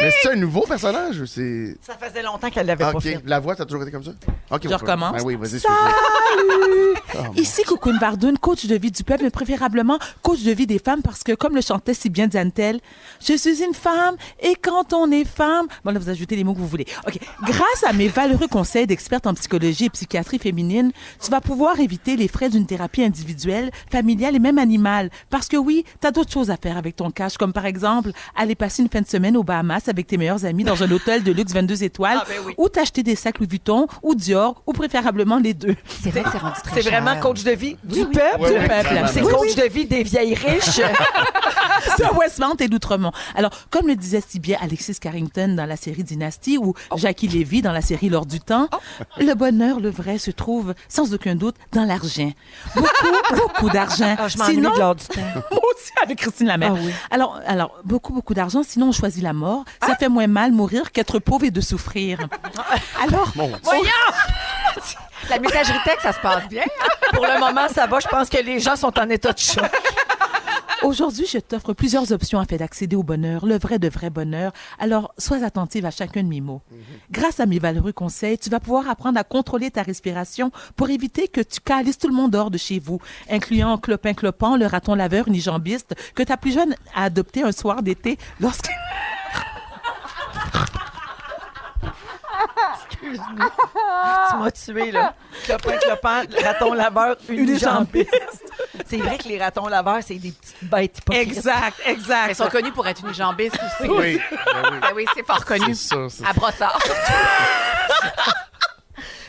Mais c'est un nouveau personnage ou c'est. Ça faisait longtemps qu'elle l'avait pas ok. fait. La voix, ça a toujours été comme ça? Ok, Je recommence. Ben oui, vas-y, excuse-moi. Salut! Oh, Ici, Cocoon Vardoun, coach de vie du peuple, mais préférablement coach de vie des femmes, parce que, comme le chantait si bien Diane-Telle, je suis une femme, et quand on est femme... Bon, là, vous ajoutez les mots que vous voulez. OK. Grâce à mes valeureux conseils d'experte en psychologie et psychiatrie féminine, tu vas pouvoir éviter les frais d'une thérapie individuelle, familiale et même animale. Parce que oui, t'as d'autres choses à faire avec ton cash, comme par exemple, aller passer une fin de semaine aux Bahamas avec tes meilleurs amis dans un hôtel de luxe 22 étoiles, Ah, ben oui. ou t'acheter des sacs Louis Vuitton ou Dior, ou préférablement les deux. C'est vrai que c'est rendu très C'est vraiment coach de vie du Oui, oui. peuple? Oui, oui, vraiment. C'est coach oui. de vie des vieilles riches? de Westmount et d'Outremont. Alors, comme le disait si bien Alexis Carrington dans la série Dynasty ou Oh. Jackie Lévy dans la série L'Or du Temps, le bonheur, le vrai, se trouve sans aucun doute dans l'argent. Beaucoup, beaucoup d'argent. Ah, je m'ennuie de l'Or du Temps. Moi aussi, avec Christine Lamère. Ah oui. alors, alors, beaucoup, beaucoup d'argent, sinon on choisit la mort. Ça fait moins mal mourir qu'être pauvre et de souffrir. Alors, Voyons! La messagerie texte, ça se passe bien. Pour le moment, ça va. Je pense que les gens sont en état de choc. Aujourd'hui, je t'offre plusieurs options afin d'accéder au bonheur, le vrai de vrai bonheur. Alors, sois attentive à chacun de mes mots. Grâce à mes valeureux conseils, tu vas pouvoir apprendre à contrôler ta respiration pour éviter que tu calisses tout le monde hors de chez vous, incluant Clopin Clopin, le raton laveur unijambiste que ta plus jeune a adopté un soir d'été lorsque... Tu m'as tué, là. Clopin, clopin, raton laveur, unijambiste. C'est vrai que les ratons laveurs, c'est des petites bêtes hypocrites. Exact, exact. Ils sont connus pour être unijambistes aussi. Oui, ben oui. Ben oui, c'est fort connu. C'est ça, À brossard.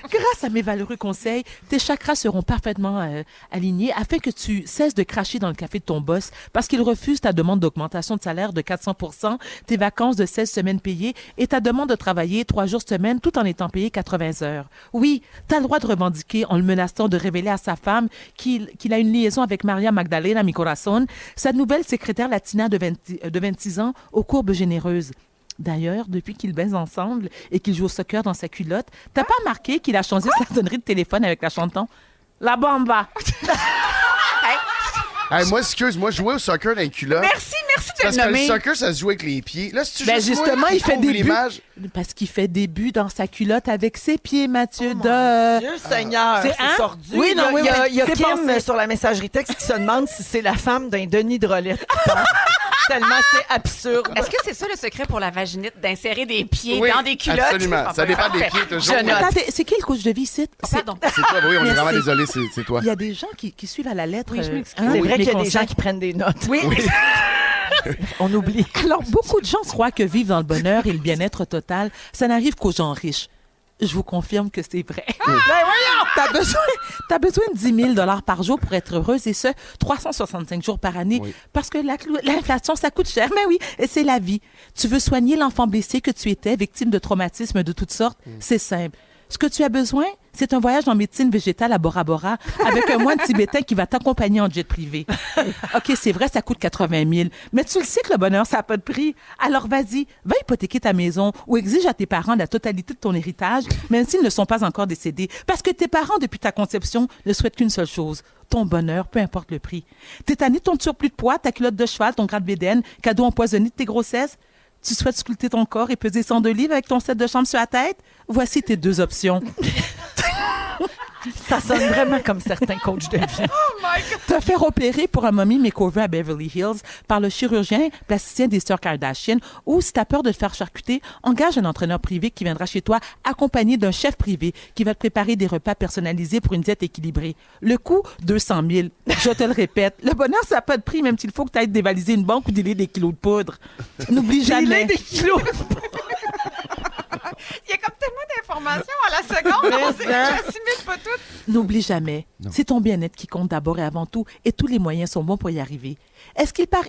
Grâce à mes valeureux conseils, tes chakras seront parfaitement euh, alignés afin que tu cesses de cracher dans le café de ton boss parce qu'il refuse ta demande d'augmentation de salaire de 400% tes vacances de 16 semaines payées et ta demande de travailler trois jours semaine tout en étant payé 80 heures. Oui, tu as le droit de revendiquer en le menaçant de révéler à sa femme qu'il a une liaison avec Maria Magdalena Mi Corazon, sa nouvelle secrétaire latina de, 20 de 26 ans aux courbes généreuses. D'ailleurs, depuis qu'ils baisent ensemble et qu'ils jouent au soccer dans sa culotte, t'as pas remarqué qu'il a changé sa sonnerie de téléphone avec la chanson? La Bamba? Hey, moi, excuse, moi, jouais au soccer dans les culottes. Merci, Parce que le soccer, ça se joue avec les pieds. Là, si tu Ben justement, il fait des buts. Parce qu'il fait des buts dans sa culotte avec ses pieds, Mathieu. de... Dieu Seigneur, C'est- hein? sordu. Oui, non, il y a, il oui, y a- oui, il y a Kim pensé. euh, sur la messagerie texte qui se demande si c'est la femme d'un Denis parle. Tellement c'est absurde. Est-ce que c'est ça le secret pour la vaginite, d'insérer des pieds Oui, dans des culottes? absolument. Ça dépend des pieds, toujours. Je note. Attendez, c'est qui le coach de vie ici? C'est- Pardon. C'est toi, oui, on est vraiment désolé, c'est toi. Il y a des gens qui, suivent à la lettre. Oui, je euh, m'excuse. hein, C'est vrai qu'il y a des gens qui prennent des notes. Oui. On oublie. Alors, beaucoup de gens croient que vivre dans le bonheur et le bien-être total, ça n'arrive qu'aux gens riches. Je vous confirme que c'est vrai. Voyons! T'as besoin, t'as besoin de 10 000 par jour pour être heureuse et ce, 365 jours par année. Oui. Parce que l'inflation, ça coûte cher. Mais oui, c'est la vie. Tu veux soigner l'enfant blessé que tu étais, victime de traumatismes de toutes sortes? C'est simple. Ce que tu as besoin, c'est un voyage en médecine végétale à Bora Bora avec un moine tibétain qui va t'accompagner en jet privé. OK, c'est vrai, ça coûte 80 000, mais tu le sais que le bonheur, ça n'a pas de prix. Alors vas-y, va hypothéquer ta maison ou exige à tes parents la totalité de ton héritage, même s'ils ne sont pas encore décédés. Parce que tes parents, depuis ta conception, ne souhaitent qu'une seule chose, ton bonheur, peu importe le prix. T'es tanné ton surplus de poids, ta culotte de cheval, ton grade bédaine, cadeau empoisonné de tes grossesses? Tu souhaites sculpter ton corps et peser 102 livres avec ton set de chambre sur la tête? Voici tes deux options. Ça sonne vraiment comme certains coachs de vie. Te faire opérer pour un mommy makeover à Beverly Hills par le chirurgien plasticien des sœurs Kardashian ou si t'as peur de te faire charcuter, engage un entraîneur privé qui viendra chez toi accompagné d'un chef privé qui va te préparer des repas personnalisés pour une diète équilibrée. Le coût, 200 000. Je te le répète, le bonheur, ça n'a pas de prix même s'il faut que tu ailles dévaliser une banque ou délier des kilos de poudre. N'oublie jamais. des kilos. Il y a comme à la seconde. Mais on pas. N'oublie jamais, c'est ton bien-être qui compte d'abord et avant tout, et tous les moyens sont bons pour y arriver. Est-ce qu'il par-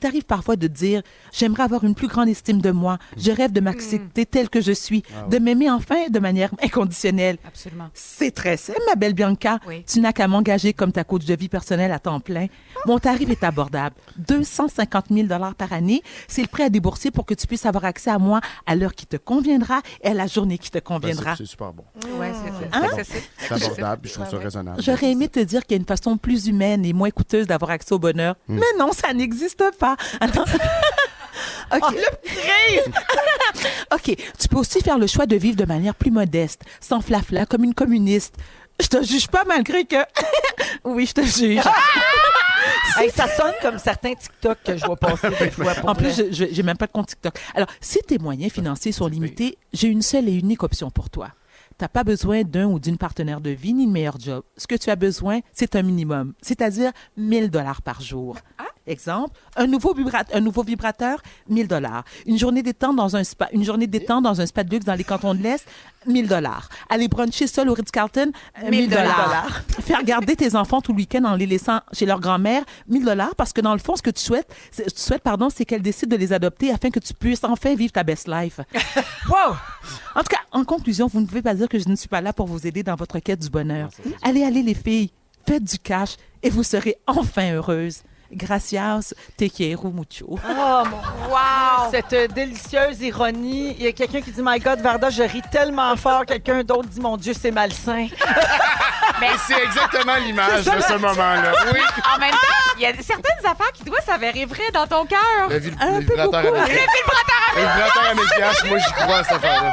t'arrive parfois de dire j'aimerais avoir une plus grande estime de moi, je rêve de m'accepter tel que je suis, de m'aimer enfin de manière inconditionnelle? Absolument. C'est très simple, ma belle Bianca. Oui. Tu n'as qu'à m'engager comme ta coach de vie personnelle à temps plein. Mon tarif est abordable. 250 000 par année. C'est le prêt à débourser pour que tu puisses avoir accès à moi à l'heure qui te conviendra et à la journée qui te conviendra. C'est- C'est super bon. Ouais, c'est Hein? C'est abordable, puis je trouve ça raisonnable. J'aurais aimé te dire qu'il y a une façon plus humaine et moins coûteuse d'avoir accès au bonheur. Mais non, ça n'existe pas. Alors- OK. OK. Tu peux aussi faire le choix de vivre de manière plus modeste, sans flafla, comme une communiste. Je te juge pas malgré que... oui, je te juge. Hey, ça sonne comme certains TikTok que je vois passer des fois. pour En plus, vrai. je- j'ai même pas de compte TikTok. Alors, si tes moyens financiers sont limités, j'ai une seule et unique option pour toi. Tu n'as pas besoin d'un ou d'une partenaire de vie ni de meilleur job. Ce que tu as besoin, c'est un minimum, c'est-à-dire 1000 dollars par jour. Exemple, un nouveau, vibra- un nouveau vibrateur, 1000 dollars. Une journée détente dans un spa, une journée détente dans un spa de luxe dans les cantons de l'Est, 1000 dollars. Aller bruncher seul au Ritz-Carlton, 1000 dollars. Faire garder tes enfants tout le week-end en les laissant chez leur grand-mère, 1000 dollars parce que dans le fond, ce que tu souhaites, c'est- tu souhaites, pardon, c'est qu'elle décide de les adopter afin que tu puisses enfin vivre ta best life. wow! En tout cas, en conclusion, vous ne pouvez pas dire que je ne suis pas là pour vous aider dans votre quête du bonheur. Allez, allez, les filles, faites du cash et vous serez enfin heureuses. Gracias, te quiero mucho. Oh, mon... wow! Cette euh, délicieuse ironie. Il y a quelqu'un qui dit My God, Varda, je ris tellement fort. Quelqu'un d'autre dit Mon Dieu, c'est malsain. Mais c'est exactement l'image de ce moment-là. Oui. En même temps, il y a certaines affaires qui doivent s'avérer vraies dans ton cœur. Le, vi- le vibrateur à Le 1000 vibrateur à Le vibrateur à 1000 piastres, moi, j'y crois à cette affaire-là.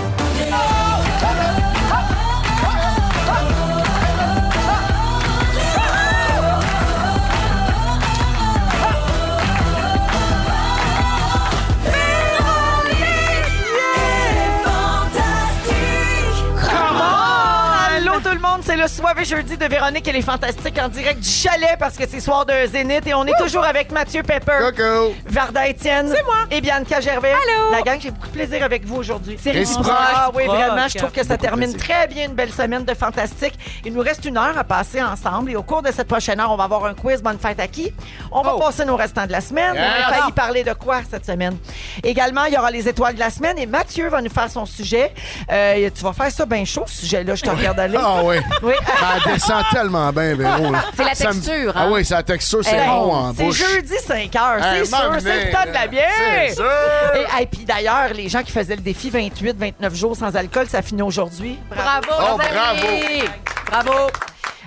Le soirée jeudi de Véronique et les Fantastiques en direct du chalet parce que c'est soir de Zénith et on est toujours avec Mathieu Pepper. Coco. Varda Étienne. C'est moi. Et Bianca Gervais. Allô? La gang, j'ai beaucoup de plaisir avec vous aujourd'hui. C'est réciproque. Ah oui, vraiment, je trouve que ça termine très bien une belle semaine de Fantastique. Il nous reste une heure à passer ensemble et au cours de cette prochaine heure, on va avoir un quiz Bonne fête à qui? On va Oh. passer nos restants de la semaine. Yeah. On a failli parler de quoi cette semaine? Également, il y aura les étoiles de la semaine et Mathieu va nous faire son sujet. Euh, tu vas faire ça bien chaud, ce sujet-là, je te regarde aller. Ah oui. Oui. Elle descend tellement bien, Véro. là. C'est la Ça me- texture, Ah hein? oui, c'est la texture, c'est Eh, rond en C'est bouche. jeudi 5 heures, c'est Hey, sûr, c'est le temps de la là. bière. C'est sûr. Et, et puis d'ailleurs, les gens qui faisaient le défi 28, 29 jours sans alcool, ça finit aujourd'hui. Bravo, Oh. Bravo.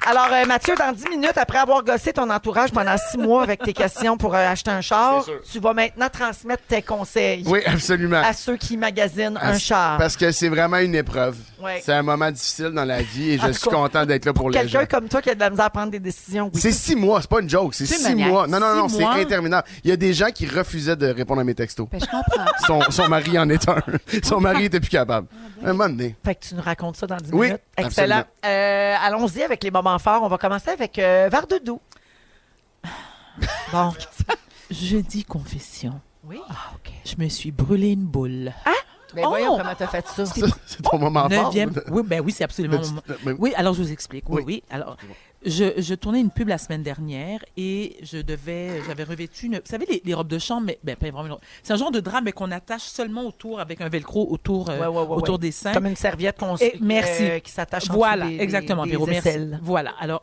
Alors, euh, Mathieu, dans 10 minutes, après avoir gossé ton entourage pendant 6 mois avec tes questions pour euh, acheter un char, tu vas maintenant transmettre tes conseils Oui, absolument. à ceux qui magasinent Ah, un char. Parce que c'est vraiment une épreuve. Ouais. C'est un moment difficile dans la vie et je suis cas, content d'être là pour les gens. Quelqu'un comme toi qui a de la misère à prendre des décisions. oui. C'est six mois, c'est pas une joke, c'est C'est six maniaque. mois. Non, non, non, c'est interminable. Il y a des gens qui refusaient de répondre à mes textos. Ben, je comprends. Son, son mari en est un. Son mari était plus capable. Un moment donné. Fait que tu nous racontes ça dans 10 Oui, minutes. Excellent. Euh, Allons-y avec les moments forts. On va commencer avec euh, Vardoudou. Bon. Jeudi confession. Oui. Je me suis brûlé une boule. Mais Oh! voyons comment t'as fait ça. Ça, C'est ton moment fort. Neuvième. Oui, ben oui, c'est absolument. Mais tu- mon moment. mais- Oui, alors je vous explique. Oui, Oui. oui. Alors, je, je tournais une pub la semaine dernière et je devais, j'avais revêtu une, vous savez les, les robes de chambre, mais ben pas vraiment. C'est un genre de drap mais qu'on attache seulement autour avec un velcro autour, euh, Ouais, ouais, ouais, autour ouais. des seins. Comme une serviette qu'on Et merci. euh, qui s'attache en Voilà, des- exactement, des, Véro, des merci. Voilà. Alors,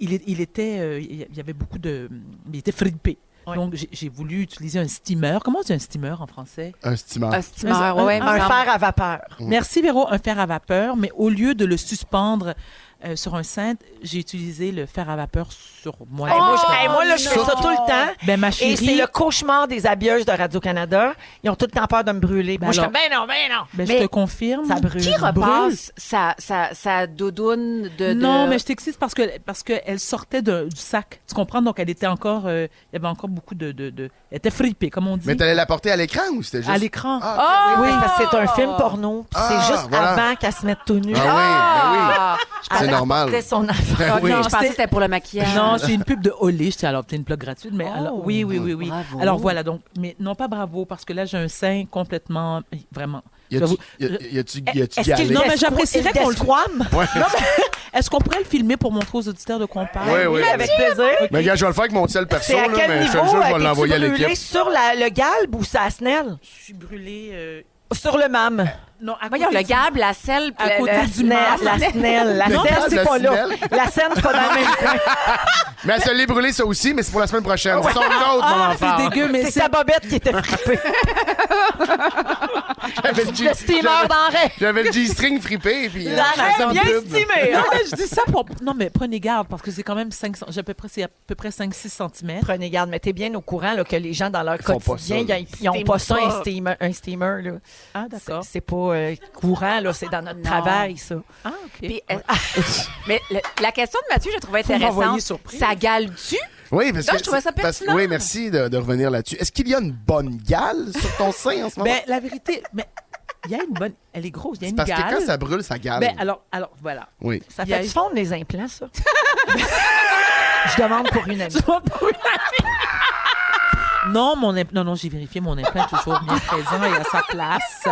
il, est- il était, euh, il y avait beaucoup de, il était frippé. Ouais. Donc, j'ai- voulu utiliser un steamer. Comment on dit un steamer en français? Un steamer. Un steamer, Un- ouais, ouais, Un fer à vapeur. Merci Véro, un fer à vapeur, mais au lieu de le suspendre euh, sur un cintre, j'ai utilisé le fer à vapeur sur moi. Hey, moi, je, hey, moi, là, je fais ça tout le temps. Ben, ma Et c'est le cauchemar des habilleuses de Radio-Canada. Ils ont tout le temps peur de me brûler. Ben moi, je ben non, ben non. ben, Mais je te confirme. ça brûle. Qui repasse sa, sa, sa doudoune de, de- Non, mais je t'excite parce que parce qu'elle sortait de- du sac. Tu comprends? Donc, elle était encore... euh, il y avait encore beaucoup de... de, de- elle était fripée, comme on dit. Mais t'allais la porter à l'écran ou c'était juste. À l'écran. Ah, Oui, parce que c'est un film porno. Ah, c'est juste voilà. avant qu'elle se mette tout nu. Ah oui, Ah! ben oui. C'est normal. C'était son affaire. Ben oui. Non, Non, je pensais c'est- que c'était pour le maquillage. Non, c'est une pub de Olé. J'étais alors peut-être une plug gratuite, mais Oh, alors, oui, oui, oui, oui. bravo. Alors voilà, donc, mais non pas bravo, parce que là, j'ai un sein complètement, vraiment. Y a-tu galé? Non, mais j'apprécierais qu'on le- Desquam? Ouais. Est-ce qu'on pourrait le filmer pour montrer aux auditeurs de quoi on parle? Oui, oui. Avec plaisir. Mais gars, je vais le faire avec mon tel perso, là, mais je te jure, je vais T'es-tu l'envoyer à brûlé l'équipe. sur le galbe ou sa snelle? Je suis brûlée. Sur le mam. Non, à Voyons, côté le du- gab, la selle, À le- côté le- La du snelle, mam. la snelle. La Non, snelle, la c'est pas là. La scène, c'est pas dans le même coin. Mais elle se l'est brûlé, ça aussi, mais c'est pour la semaine prochaine. C'est son autre Ah, moment c'est dégueu, mais C'est c'est... sa bobette qui était frippée. J'avais le G- Le steamer j'avais- le G-string frippé, et puis... euh, L'arrêt bien estimé. Non, hein? mais je dis ça pour... Non, mais prenez garde, parce que c'est quand même 5... J'ai à peu près, c'est à peu près 5-6 cm. Prenez garde, mettez bien au courant là, que les gens dans leur Ils font pas quotidien, ils n'ont pas ça, un steamer. Un steamer là. Ah, C'est d'accord. c'est pas euh, courant, là, c'est dans notre Non. travail, ça. Ah, OK. Puis, euh, mais le- la question de Mathieu, je trouvais Faut m'envoyer intéressante. surprise. Ça gale-tu? Oui, parce Non, que. je trouvais ça parce- pertinent. Oui, merci de, de revenir là-dessus. Est-ce qu'il y a une bonne gale sur ton sein en ce moment? Ben, la vérité, mais il y a une bonne. Elle est grosse, il y a une parce que gale. quand ça brûle, ça gale. Ben, alors, alors, voilà. Oui. Ça fait du fondre les implants, ça? Je demande pour une amie. Non, mon imp- non, non, j'ai vérifié mon implant est toujours bien présent et à sa place.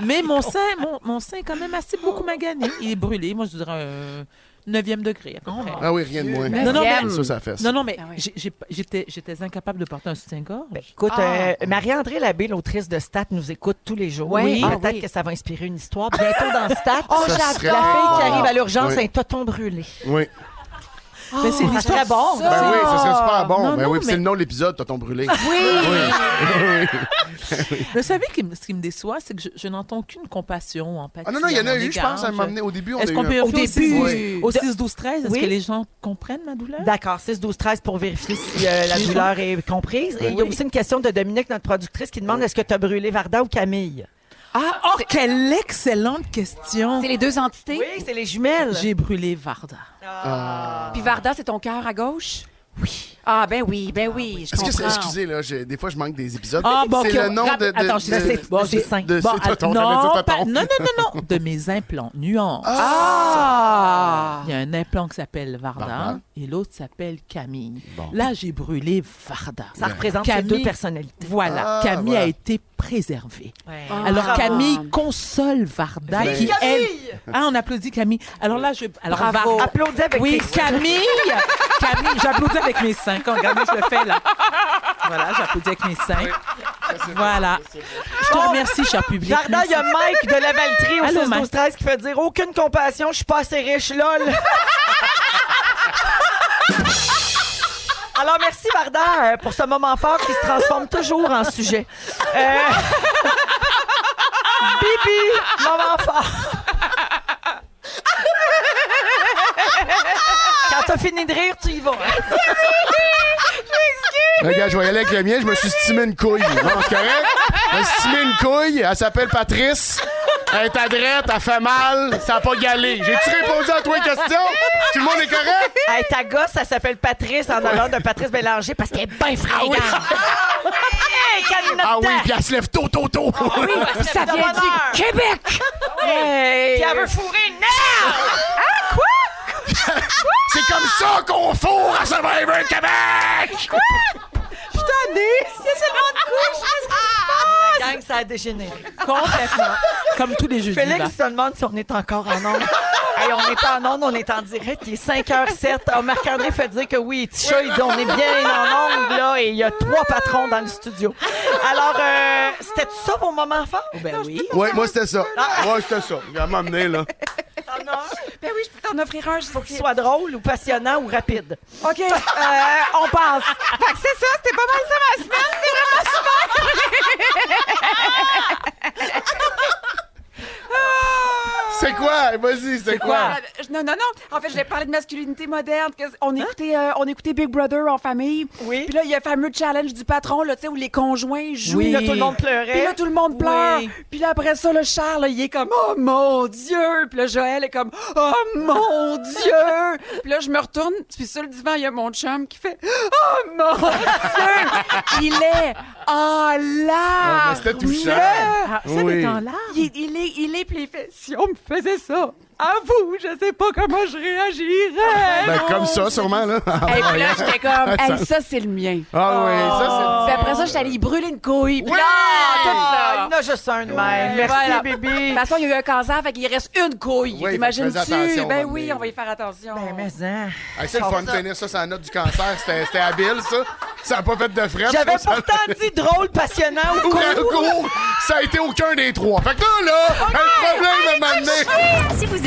Mais mon sein, mon, mon sein est quand même assez beaucoup magané. Il est brûlé, moi je dirais un neuvième degré à peu près. Ah oui, rien de moins. Non, non, mais, Ça, ça fait ça. non, non, mais j'ai- j'ai- j'étais j'étais incapable de porter un soutien-gorge. Écoute, Ah. euh, Marie-André Labbé, l'autrice de Stat, nous écoute tous les jours. Oui. Ah, Peut-être oui. que ça va inspirer une histoire. Bientôt dans Stat, Oh, la j'adore! fille qui arrive à l'urgence, Oui. un toton brûlé. Oui. Mais c'est serait bon. ça. Ben oui, ça serait super bon. Non, ben non, oui, c'est mais- le nom de l'épisode, t'as ton brûlé. Oui. oui. Mais vous savez, qui me- ce qui me déçoit, c'est que je, je n'entends aucune compassion, empathie. Ah non, non, il y en a eu, je pense, à un moment donné. Au début, on Est-ce qu'on eu peut Au au 6, début. au 6, 12, 13? Est-ce que les gens comprennent ma douleur? D'accord, 6, 12, 13 pour vérifier si euh, la douleur est comprise. Et il y a aussi une question de Dominique, notre productrice, qui demande est-ce que tu as brûlé Varda ou Camille? Ah, oh, quelle excellente question! C'est les deux entités? Oui, c'est les jumelles. J'ai brûlé Varda. Ah. Puis Varda, c'est ton cœur à gauche? Oui. Ah, ben oui, ben oui, je Est-ce que c'est- excusez, là, des fois, je manque des épisodes. Ah, bon, c'est ok, le nom de. de Attends, de- sais, bon, j'ai cinq. de- Bon, c'est att- tonton, non, j'allais dire pas- tonton. non, non, non, non, de mes implants, nuance. Ah! Il y a un implant qui s'appelle Varda, Varda. et l'autre s'appelle Camille. Là, j'ai brûlé Varda. Ça représente ces deux personnalités. Voilà, Ah, Camille voilà. a été préservée. Ouais. Alors bravo. Camille console Varda Vive qui Camille! elle ah on applaudit Camille. Alors là je alors Bravo. Applaudis avec Oui, tes- Camille, Camille, j'applaudis avec mes seins. Quand regardez, je le fais là. Voilà, j'applaudis avec mes seins. Voilà. Je te remercie, cher public. Varda, il y a Mike de la Valtrie au Allô, 6 Mike. 12 13 qui fait dire aucune compassion, je suis pas assez riche, lol. Alors, merci Varda euh, pour ce moment fort qui se transforme toujours en sujet. Euh, Bibi, moment fort. T'as fini de rire, tu y vas. hein. Regarde, je vais y aller avec le mien, je me suis stimé une couille. Non, c'est correct? Je me suis stimé une couille, elle s'appelle Patrice. Elle est adrette, elle fait mal, ça n'a pas galé. J'ai-tu répondu à toi une question? Tout le monde est correct? Hey, ta gosse, ça s'appelle Patrice en honneur de Patrice Bélanger parce qu'elle est bien fringante. Hey, qu'elle Ah oui, note puis elle se lève tôt, tôt, tôt. Oui, parce que Ça vient du Québec! Hey. Puis elle veut fourrer now! Ah, comme ça qu'on fourre à Survivor Québec! Se passe? Gang, ça a dégénéré. Complètement. Comme tous les jeudis. Félix là. se demande si on est encore en onde. Hey, on est en onde, on est en direct. Il est 5h07. Ah, Marc-André fait dire que oui, Tisha, il dit on est bien en onde, là, et il y a trois patrons dans le studio. Alors, euh, c'était ça vos moments forts? Ben oui. Ouais, moi, c'était ça. Ouais, c'était ça. Il va m'amener, là. Ben oui, je peux t'en offrir un. Faut qu'il soit drôle ou passionnant ou rapide. OK, euh, on passe. Fait que c'est ça, c'était pas mal ça ma semaine. C'était vraiment oh, C'est quoi? Vas-y, c'est quoi? Euh, non, non, non. En fait, je vais parler de masculinité moderne. On écoutait, euh, on écoutait Big Brother en famille. Oui. Puis là, il y a le fameux challenge du patron, là, tu sais, où les conjoints jouent. Oui, là, là, tout le monde pleurait. Puis là, tout le monde pleure. Oui. Puis là, après ça, le Charles, là, il est comme, oh mon Dieu. Puis là, Joël est comme, oh mon Dieu. Puis là, je me retourne. Puis sur le divan, il y a mon chum qui fait, oh mon Dieu. il est en larmes. mais c'était touchant. Ah, ça, Oui. est en larmes. Il, il est, il est, puis il fait, si on me faisait vous, je sais pas comment je réagirais. Ben, comme ça, sûrement, là. Et puis là, j'étais comme, Ça- hey, ça, c'est le mien. Ah oui, ça, Puis après ça, j'étais allée y brûler une couille. Puis Oui! là, tout ça. il y en a juste un de même. Merci, Voilà. De bébé. toute façon, il y a eu un cancer, fait qu'il reste une couille. Oui, T'imagines-tu? fais attention, Ben oui, on va y faire attention. Ben, mais hein. Hey, c'est le fun de tenir ça sur la note du cancer. C'était c'était habile, ça. Ça n'a pas fait de frais. J'avais ça. pourtant dit drôle, passionnant ou court, ça a été aucun des trois. Fait que là, là, un problème à m'amener. Si vous